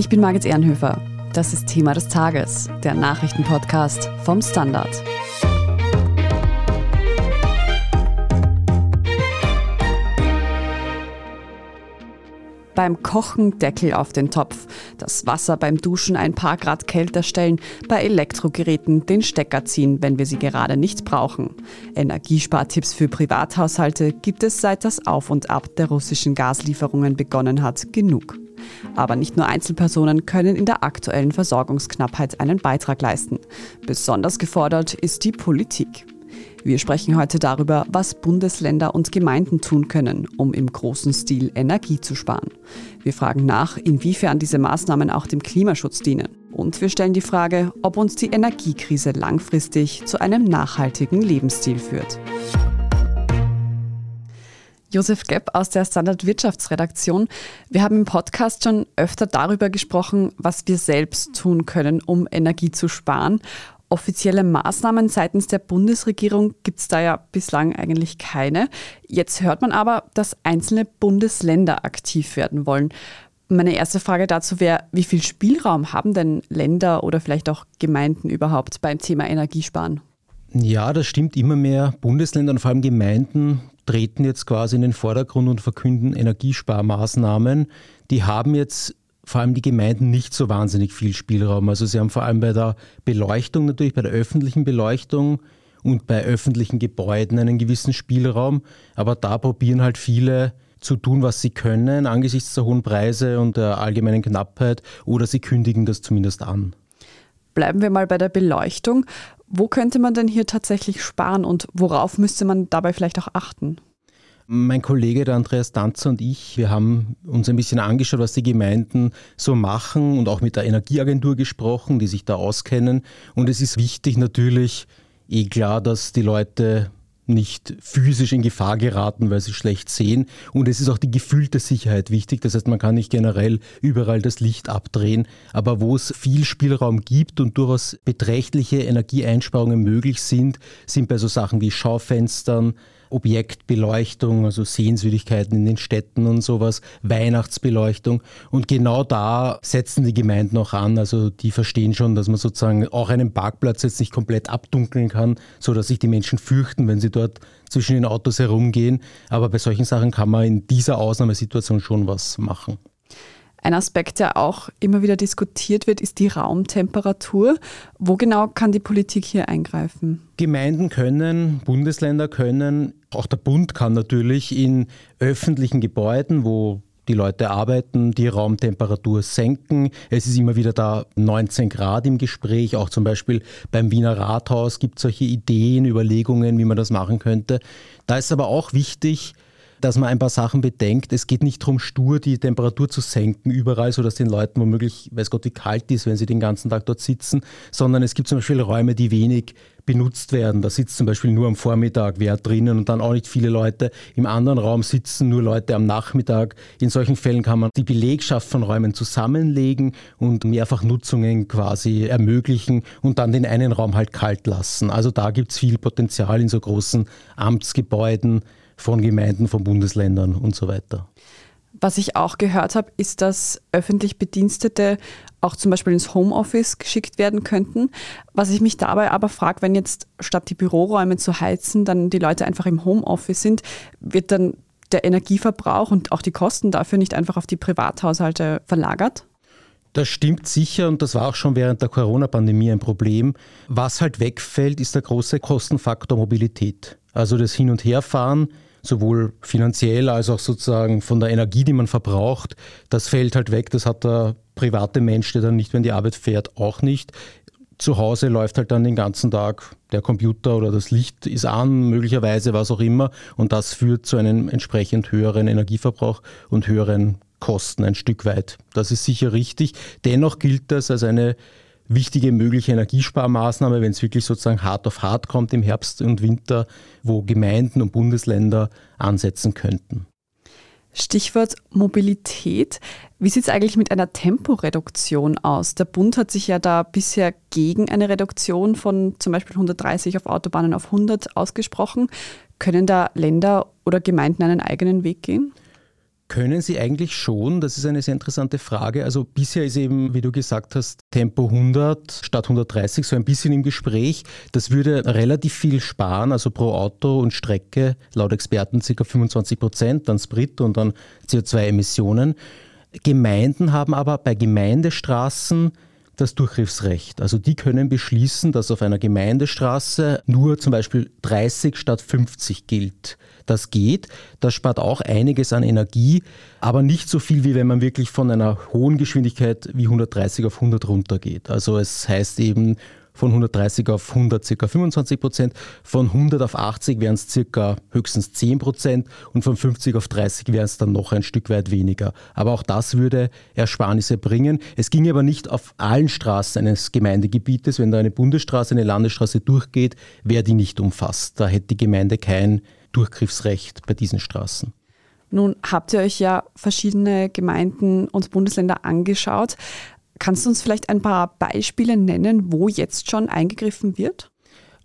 Ich bin Margit Ehrenhöfer. Das ist Thema des Tages, der Nachrichtenpodcast vom Standard. beim Kochen Deckel auf den Topf, das Wasser beim Duschen ein paar Grad kälter stellen, bei Elektrogeräten den Stecker ziehen, wenn wir sie gerade nicht brauchen. Energiespartipps für Privathaushalte gibt es seit das Auf und Ab der russischen Gaslieferungen begonnen hat genug. Aber nicht nur Einzelpersonen können in der aktuellen Versorgungsknappheit einen Beitrag leisten. Besonders gefordert ist die Politik. Wir sprechen heute darüber, was Bundesländer und Gemeinden tun können, um im großen Stil Energie zu sparen. Wir fragen nach, inwiefern diese Maßnahmen auch dem Klimaschutz dienen. Und wir stellen die Frage, ob uns die Energiekrise langfristig zu einem nachhaltigen Lebensstil führt. Josef Gepp aus der Standard Wirtschaftsredaktion. Wir haben im Podcast schon öfter darüber gesprochen, was wir selbst tun können, um Energie zu sparen. Offizielle Maßnahmen seitens der Bundesregierung gibt es da ja bislang eigentlich keine. Jetzt hört man aber, dass einzelne Bundesländer aktiv werden wollen. Meine erste Frage dazu wäre, wie viel Spielraum haben denn Länder oder vielleicht auch Gemeinden überhaupt beim Thema Energiesparen? Ja, das stimmt immer mehr. Bundesländer und vor allem Gemeinden treten jetzt quasi in den Vordergrund und verkünden Energiesparmaßnahmen. Die haben jetzt vor allem die Gemeinden nicht so wahnsinnig viel Spielraum. Also sie haben vor allem bei der Beleuchtung natürlich, bei der öffentlichen Beleuchtung und bei öffentlichen Gebäuden einen gewissen Spielraum. Aber da probieren halt viele zu tun, was sie können, angesichts der hohen Preise und der allgemeinen Knappheit, oder sie kündigen das zumindest an. Bleiben wir mal bei der Beleuchtung. Wo könnte man denn hier tatsächlich sparen und worauf müsste man dabei vielleicht auch achten? Mein Kollege, der Andreas Danzer und ich, wir haben uns ein bisschen angeschaut, was die Gemeinden so machen und auch mit der Energieagentur gesprochen, die sich da auskennen. Und es ist wichtig natürlich, eh klar, dass die Leute nicht physisch in Gefahr geraten, weil sie schlecht sehen. Und es ist auch die gefühlte Sicherheit wichtig. Das heißt, man kann nicht generell überall das Licht abdrehen. Aber wo es viel Spielraum gibt und durchaus beträchtliche Energieeinsparungen möglich sind, sind bei so Sachen wie Schaufenstern, Objektbeleuchtung, also Sehenswürdigkeiten in den Städten und sowas, Weihnachtsbeleuchtung. Und genau da setzen die Gemeinden auch an. Also die verstehen schon, dass man sozusagen auch einen Parkplatz jetzt nicht komplett abdunkeln kann, sodass sich die Menschen fürchten, wenn sie dort zwischen den Autos herumgehen. Aber bei solchen Sachen kann man in dieser Ausnahmesituation schon was machen. Ein Aspekt, der auch immer wieder diskutiert wird, ist die Raumtemperatur. Wo genau kann die Politik hier eingreifen? Gemeinden können, Bundesländer können, auch der Bund kann natürlich in öffentlichen Gebäuden, wo die Leute arbeiten, die Raumtemperatur senken. Es ist immer wieder da 19 Grad im Gespräch. Auch zum Beispiel beim Wiener Rathaus gibt es solche Ideen, Überlegungen, wie man das machen könnte. Da ist aber auch wichtig, dass man ein paar Sachen bedenkt. Es geht nicht darum, stur die Temperatur zu senken überall, sodass den Leuten womöglich, weiß Gott, wie kalt ist, wenn sie den ganzen Tag dort sitzen, sondern es gibt zum Beispiel Räume, die wenig benutzt werden. Da sitzt zum Beispiel nur am Vormittag wer drinnen und dann auch nicht viele Leute. Im anderen Raum sitzen nur Leute am Nachmittag. In solchen Fällen kann man die Belegschaft von Räumen zusammenlegen und mehrfach Nutzungen quasi ermöglichen und dann den einen Raum halt kalt lassen. Also da gibt es viel Potenzial in so großen Amtsgebäuden von Gemeinden, von Bundesländern und so weiter. Was ich auch gehört habe, ist, dass öffentlich Bedienstete auch zum Beispiel ins Homeoffice geschickt werden könnten. Was ich mich dabei aber frage, wenn jetzt statt die Büroräume zu heizen, dann die Leute einfach im Homeoffice sind, wird dann der Energieverbrauch und auch die Kosten dafür nicht einfach auf die Privathaushalte verlagert? Das stimmt sicher und das war auch schon während der Corona-Pandemie ein Problem. Was halt wegfällt, ist der große Kostenfaktor Mobilität. Also das Hin- und Herfahren sowohl finanziell als auch sozusagen von der Energie, die man verbraucht. Das fällt halt weg. Das hat der private Mensch, der dann nicht in die Arbeit fährt, auch nicht. Zu Hause läuft halt dann den ganzen Tag der Computer oder das Licht ist an, möglicherweise was auch immer. Und das führt zu einem entsprechend höheren Energieverbrauch und höheren Kosten ein Stück weit. Das ist sicher richtig. Dennoch gilt das als eine wichtige mögliche Energiesparmaßnahme, wenn es wirklich sozusagen hart auf hart kommt im Herbst und Winter, wo Gemeinden und Bundesländer ansetzen könnten. Stichwort Mobilität. Wie sieht es eigentlich mit einer Temporeduktion aus? Der Bund hat sich ja da bisher gegen eine Reduktion von zum Beispiel 130 auf Autobahnen auf 100 ausgesprochen. Können da Länder oder Gemeinden einen eigenen Weg gehen? Können Sie eigentlich schon? Das ist eine sehr interessante Frage. Also bisher ist eben, wie du gesagt hast, Tempo 100 statt 130 so ein bisschen im Gespräch. Das würde relativ viel sparen, also pro Auto und Strecke laut Experten ca. 25 Prozent, dann Sprit und dann CO2-Emissionen. Gemeinden haben aber bei Gemeindestraßen das Durchgriffsrecht. Also die können beschließen, dass auf einer Gemeindestraße nur zum Beispiel 30 statt 50 gilt. Das geht, das spart auch einiges an Energie, aber nicht so viel, wie wenn man wirklich von einer hohen Geschwindigkeit wie 130 auf 100 runtergeht. Also es heißt eben, von 130 auf 100 ca. 25 Prozent, von 100 auf 80 wären es ca. höchstens 10 Prozent und von 50 auf 30 wären es dann noch ein Stück weit weniger. Aber auch das würde Ersparnisse bringen. Es ging aber nicht auf allen Straßen eines Gemeindegebietes. Wenn da eine Bundesstraße, eine Landesstraße durchgeht, wäre die nicht umfasst. Da hätte die Gemeinde kein Durchgriffsrecht bei diesen Straßen. Nun habt ihr euch ja verschiedene Gemeinden und Bundesländer angeschaut. Kannst du uns vielleicht ein paar Beispiele nennen, wo jetzt schon eingegriffen wird?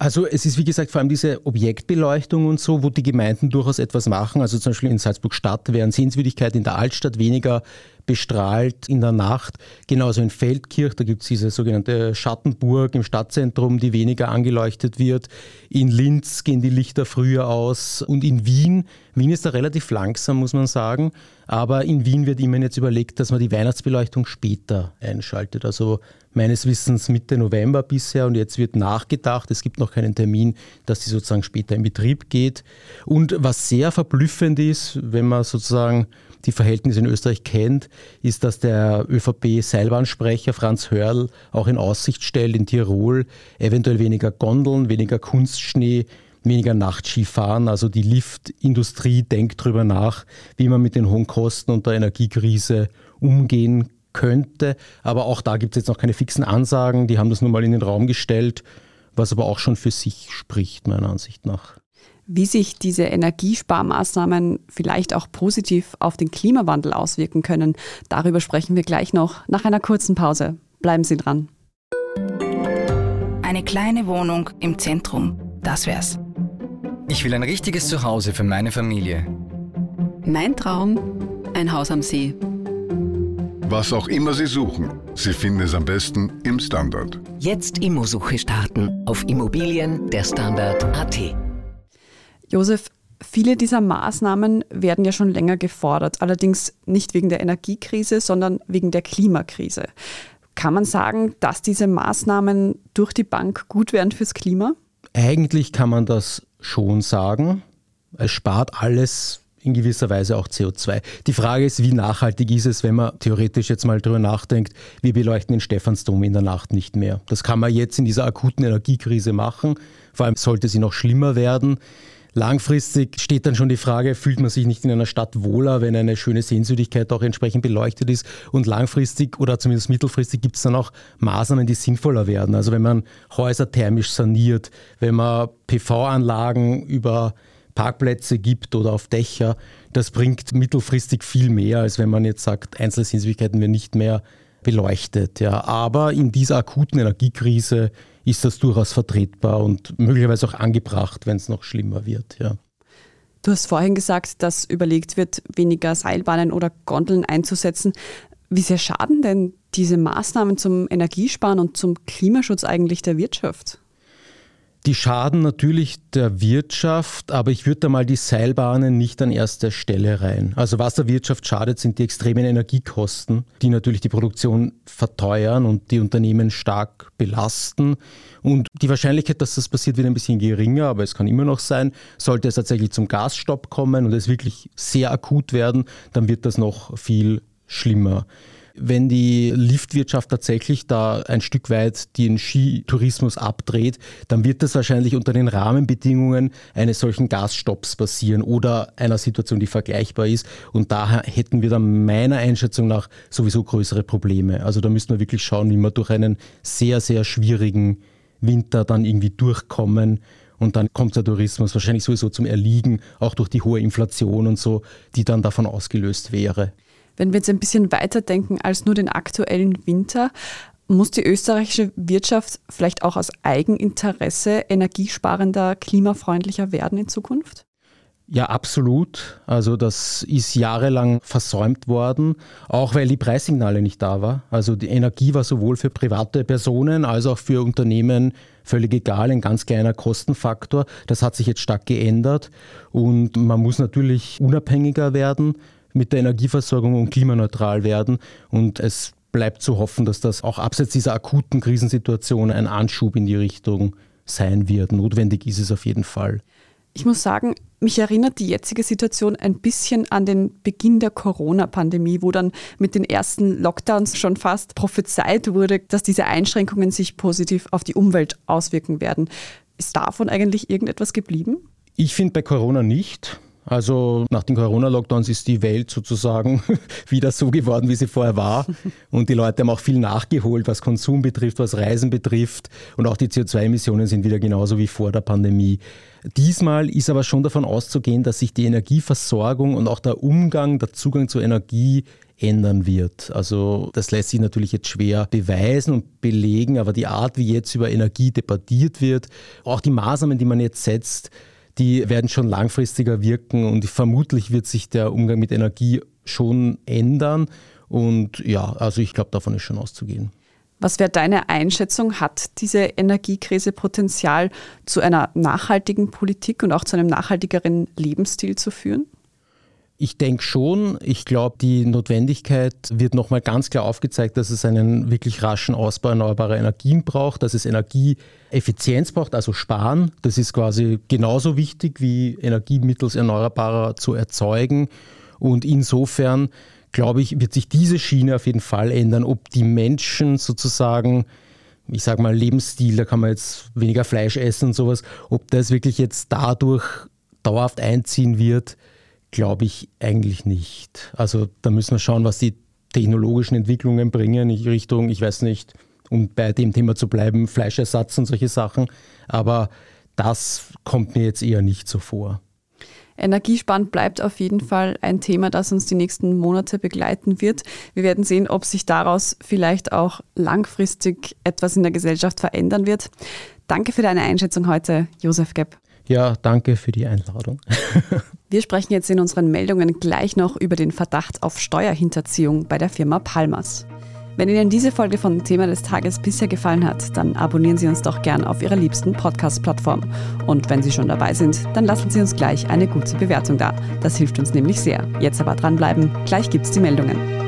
Also es ist wie gesagt vor allem diese Objektbeleuchtung und so, wo die Gemeinden durchaus etwas machen. Also zum Beispiel in Salzburg Stadt wären Sehenswürdigkeiten in der Altstadt weniger bestrahlt in der Nacht. Genauso in Feldkirch, da gibt es diese sogenannte Schattenburg im Stadtzentrum, die weniger angeleuchtet wird. In Linz gehen die Lichter früher aus und in Wien, Wien ist da relativ langsam, muss man sagen, aber in Wien wird immerhin jetzt überlegt, dass man die Weihnachtsbeleuchtung später einschaltet. Also meines Wissens Mitte November bisher und jetzt wird nachgedacht. Es gibt noch keinen Termin, dass sie sozusagen später in Betrieb geht. Und was sehr verblüffend ist, wenn man sozusagen die Verhältnisse in Österreich kennt, ist, dass der ÖVP-Seilbahnsprecher Franz Hörl auch in Aussicht stellt, in Tirol eventuell weniger Gondeln, weniger Kunstschnee, weniger Nachtskifahren. Also die Liftindustrie denkt darüber nach, wie man mit den hohen Kosten und der Energiekrise umgehen könnte. Aber auch da gibt es jetzt noch keine fixen Ansagen. Die haben das nun mal in den Raum gestellt, was aber auch schon für sich spricht, meiner Ansicht nach. Wie sich diese Energiesparmaßnahmen vielleicht auch positiv auf den Klimawandel auswirken können, darüber sprechen wir gleich noch nach einer kurzen Pause. Bleiben Sie dran. Eine kleine Wohnung im Zentrum, das wär's. Ich will ein richtiges Zuhause für meine Familie. Mein Traum, ein Haus am See. Was auch immer Sie suchen, Sie finden es am besten im Standard. Jetzt Immosuche starten auf Immobilien der Standard.at. Josef, viele dieser Maßnahmen werden ja schon länger gefordert, allerdings nicht wegen der Energiekrise, sondern wegen der Klimakrise. Kann man sagen, dass diese Maßnahmen durch die Bank gut wären fürs Klima? Eigentlich kann man das schon sagen. Es spart alles in gewisser Weise auch CO2. Die Frage ist, wie nachhaltig ist es, wenn man theoretisch jetzt mal darüber nachdenkt, wir beleuchten den Stephansdom in der Nacht nicht mehr. Das kann man jetzt in dieser akuten Energiekrise machen, vor allem sollte sie noch schlimmer werden. Langfristig steht dann schon die Frage, fühlt man sich nicht in einer Stadt wohler, wenn eine schöne Sehenswürdigkeit auch entsprechend beleuchtet ist? Und langfristig oder zumindest mittelfristig gibt es dann auch Maßnahmen, die sinnvoller werden. Also wenn man Häuser thermisch saniert, wenn man PV-Anlagen über Parkplätze gibt oder auf Dächer, das bringt mittelfristig viel mehr, als wenn man jetzt sagt, einzelne werden nicht mehr beleuchtet. Ja. Aber in dieser akuten Energiekrise ist das durchaus vertretbar und möglicherweise auch angebracht, wenn es noch schlimmer wird. Ja. Du hast vorhin gesagt, dass überlegt wird, weniger Seilbahnen oder Gondeln einzusetzen. Wie sehr schaden denn diese Maßnahmen zum Energiesparen und zum Klimaschutz eigentlich der Wirtschaft? Die schaden natürlich der Wirtschaft, aber ich würde da mal die Seilbahnen nicht an erster Stelle rein. Also was der Wirtschaft schadet, sind die extremen Energiekosten, die natürlich die Produktion verteuern und die Unternehmen stark belasten. Und die Wahrscheinlichkeit, dass das passiert, wird ein bisschen geringer, aber es kann immer noch sein. Sollte es tatsächlich zum Gasstopp kommen und es wirklich sehr akut werden, dann wird das noch viel schlimmer wenn die Liftwirtschaft tatsächlich da ein Stück weit den Skitourismus abdreht, dann wird das wahrscheinlich unter den Rahmenbedingungen eines solchen Gasstopps passieren oder einer Situation, die vergleichbar ist. Und daher hätten wir dann meiner Einschätzung nach sowieso größere Probleme. Also da müssten wir wirklich schauen, wie wir durch einen sehr, sehr schwierigen Winter dann irgendwie durchkommen. Und dann kommt der Tourismus wahrscheinlich sowieso zum Erliegen, auch durch die hohe Inflation und so, die dann davon ausgelöst wäre. Wenn wir jetzt ein bisschen weiterdenken als nur den aktuellen Winter, muss die österreichische Wirtschaft vielleicht auch aus Eigeninteresse energiesparender, klimafreundlicher werden in Zukunft? Ja, absolut. Also das ist jahrelang versäumt worden, auch weil die Preissignale nicht da waren. Also die Energie war sowohl für private Personen als auch für Unternehmen völlig egal, ein ganz kleiner Kostenfaktor. Das hat sich jetzt stark geändert und man muss natürlich unabhängiger werden mit der Energieversorgung und klimaneutral werden. Und es bleibt zu hoffen, dass das auch abseits dieser akuten Krisensituation ein Anschub in die Richtung sein wird. Notwendig ist es auf jeden Fall. Ich muss sagen, mich erinnert die jetzige Situation ein bisschen an den Beginn der Corona-Pandemie, wo dann mit den ersten Lockdowns schon fast prophezeit wurde, dass diese Einschränkungen sich positiv auf die Umwelt auswirken werden. Ist davon eigentlich irgendetwas geblieben? Ich finde bei Corona nicht. Also nach den Corona-Lockdowns ist die Welt sozusagen wieder so geworden, wie sie vorher war. Und die Leute haben auch viel nachgeholt, was Konsum betrifft, was Reisen betrifft. Und auch die CO2-Emissionen sind wieder genauso wie vor der Pandemie. Diesmal ist aber schon davon auszugehen, dass sich die Energieversorgung und auch der Umgang, der Zugang zur Energie ändern wird. Also das lässt sich natürlich jetzt schwer beweisen und belegen, aber die Art, wie jetzt über Energie debattiert wird, auch die Maßnahmen, die man jetzt setzt, die werden schon langfristiger wirken und vermutlich wird sich der Umgang mit Energie schon ändern. Und ja, also ich glaube, davon ist schon auszugehen. Was wäre deine Einschätzung? Hat diese Energiekrise Potenzial, zu einer nachhaltigen Politik und auch zu einem nachhaltigeren Lebensstil zu führen? Ich denke schon. Ich glaube, die Notwendigkeit wird nochmal ganz klar aufgezeigt, dass es einen wirklich raschen Ausbau erneuerbarer Energien braucht, dass es Energieeffizienz braucht, also sparen. Das ist quasi genauso wichtig wie Energie mittels erneuerbarer zu erzeugen. Und insofern, glaube ich, wird sich diese Schiene auf jeden Fall ändern, ob die Menschen sozusagen ich sage mal, Lebensstil, da kann man jetzt weniger Fleisch essen und sowas, ob das wirklich jetzt dadurch dauerhaft einziehen wird, Glaube ich eigentlich nicht. Also da müssen wir schauen, was die technologischen Entwicklungen bringen in Richtung, ich weiß nicht, um bei dem Thema zu bleiben, Fleischersatz und solche Sachen. Aber das kommt mir jetzt eher nicht so vor. Energiesparen bleibt auf jeden Fall ein Thema, das uns die nächsten Monate begleiten wird. Wir werden sehen, ob sich daraus vielleicht auch langfristig etwas in der Gesellschaft verändern wird. Danke für deine Einschätzung heute, Josef Gepp. Ja, danke für die Einladung. Wir sprechen jetzt in unseren Meldungen gleich noch über den Verdacht auf Steuerhinterziehung bei der Firma Palmas. Wenn Ihnen diese Folge von Thema des Tages bisher gefallen hat, dann abonnieren Sie uns doch gern auf Ihrer liebsten Podcast-Plattform. Und wenn Sie schon dabei sind, dann lassen Sie uns gleich eine gute Bewertung da. Das hilft uns nämlich sehr. Jetzt aber dranbleiben, gleich gibt's die Meldungen.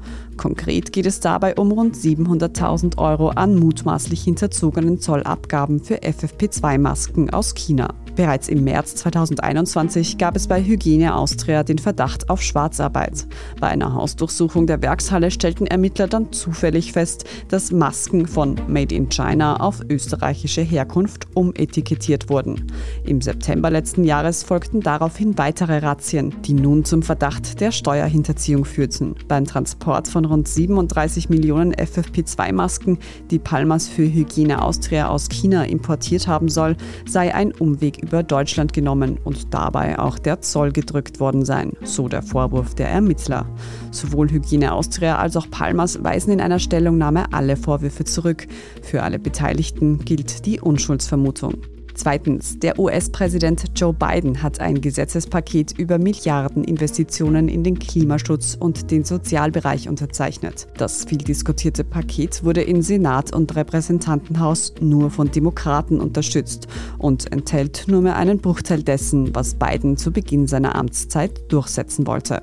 Konkret geht es dabei um rund 700.000 Euro an mutmaßlich hinterzogenen Zollabgaben für FFP2-Masken aus China. Bereits im März 2021 gab es bei Hygiene Austria den Verdacht auf Schwarzarbeit. Bei einer Hausdurchsuchung der Werkshalle stellten Ermittler dann zufällig fest, dass Masken von Made in China auf österreichische Herkunft umetikettiert wurden. Im September letzten Jahres folgten daraufhin weitere Razzien, die nun zum Verdacht der Steuerhinterziehung führten. Beim Transport von rund 37 Millionen FFP2-Masken, die Palmas für Hygiene Austria aus China importiert haben soll, sei ein Umweg über Deutschland genommen und dabei auch der Zoll gedrückt worden sein, so der Vorwurf der Ermittler. Sowohl Hygiene Austria als auch Palmas weisen in einer Stellungnahme alle Vorwürfe zurück. Für alle Beteiligten gilt die Unschuldsvermutung. Zweitens, der US-Präsident Joe Biden hat ein Gesetzespaket über Milliardeninvestitionen in den Klimaschutz und den Sozialbereich unterzeichnet. Das viel diskutierte Paket wurde in Senat und Repräsentantenhaus nur von Demokraten unterstützt und enthält nur mehr einen Bruchteil dessen, was Biden zu Beginn seiner Amtszeit durchsetzen wollte.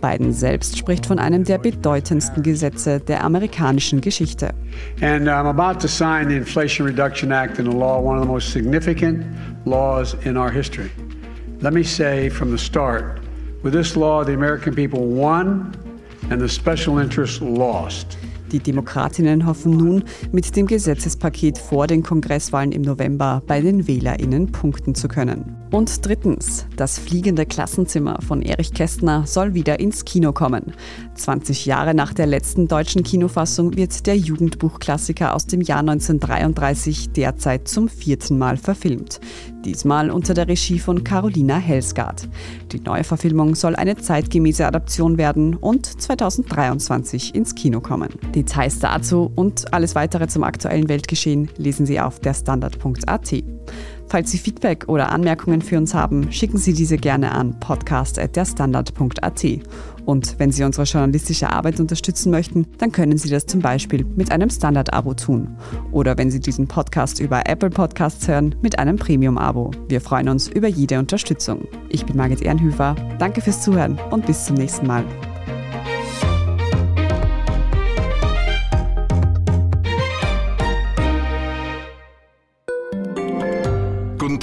Biden selbst spricht von einem der bedeutendsten Gesetze der amerikanischen Geschichte. And I'm about to sign the Inflation Reduction Act into law, one of the most significant laws in our history. Let me say from the start, with this law, the American people won and the special interests lost. Die Demokratinnen hoffen nun, mit dem Gesetzespaket vor den Kongresswahlen im November bei den WählerInnen punkten zu können. Und drittens, das fliegende Klassenzimmer von Erich Kästner soll wieder ins Kino kommen. 20 Jahre nach der letzten deutschen Kinofassung wird der Jugendbuchklassiker aus dem Jahr 1933 derzeit zum vierten Mal verfilmt. Diesmal unter der Regie von Carolina Helsgaard. Die neue Verfilmung soll eine zeitgemäße Adaption werden und 2023 ins Kino kommen. Details dazu und alles weitere zum aktuellen Weltgeschehen lesen Sie auf derstandard.at. Falls Sie Feedback oder Anmerkungen für uns haben, schicken Sie diese gerne an podcast.derstandard.at. Und wenn Sie unsere journalistische Arbeit unterstützen möchten, dann können Sie das zum Beispiel mit einem Standard-Abo tun. Oder wenn Sie diesen Podcast über Apple Podcasts hören, mit einem Premium-Abo. Wir freuen uns über jede Unterstützung. Ich bin Margit Ehrenhöfer. Danke fürs Zuhören und bis zum nächsten Mal.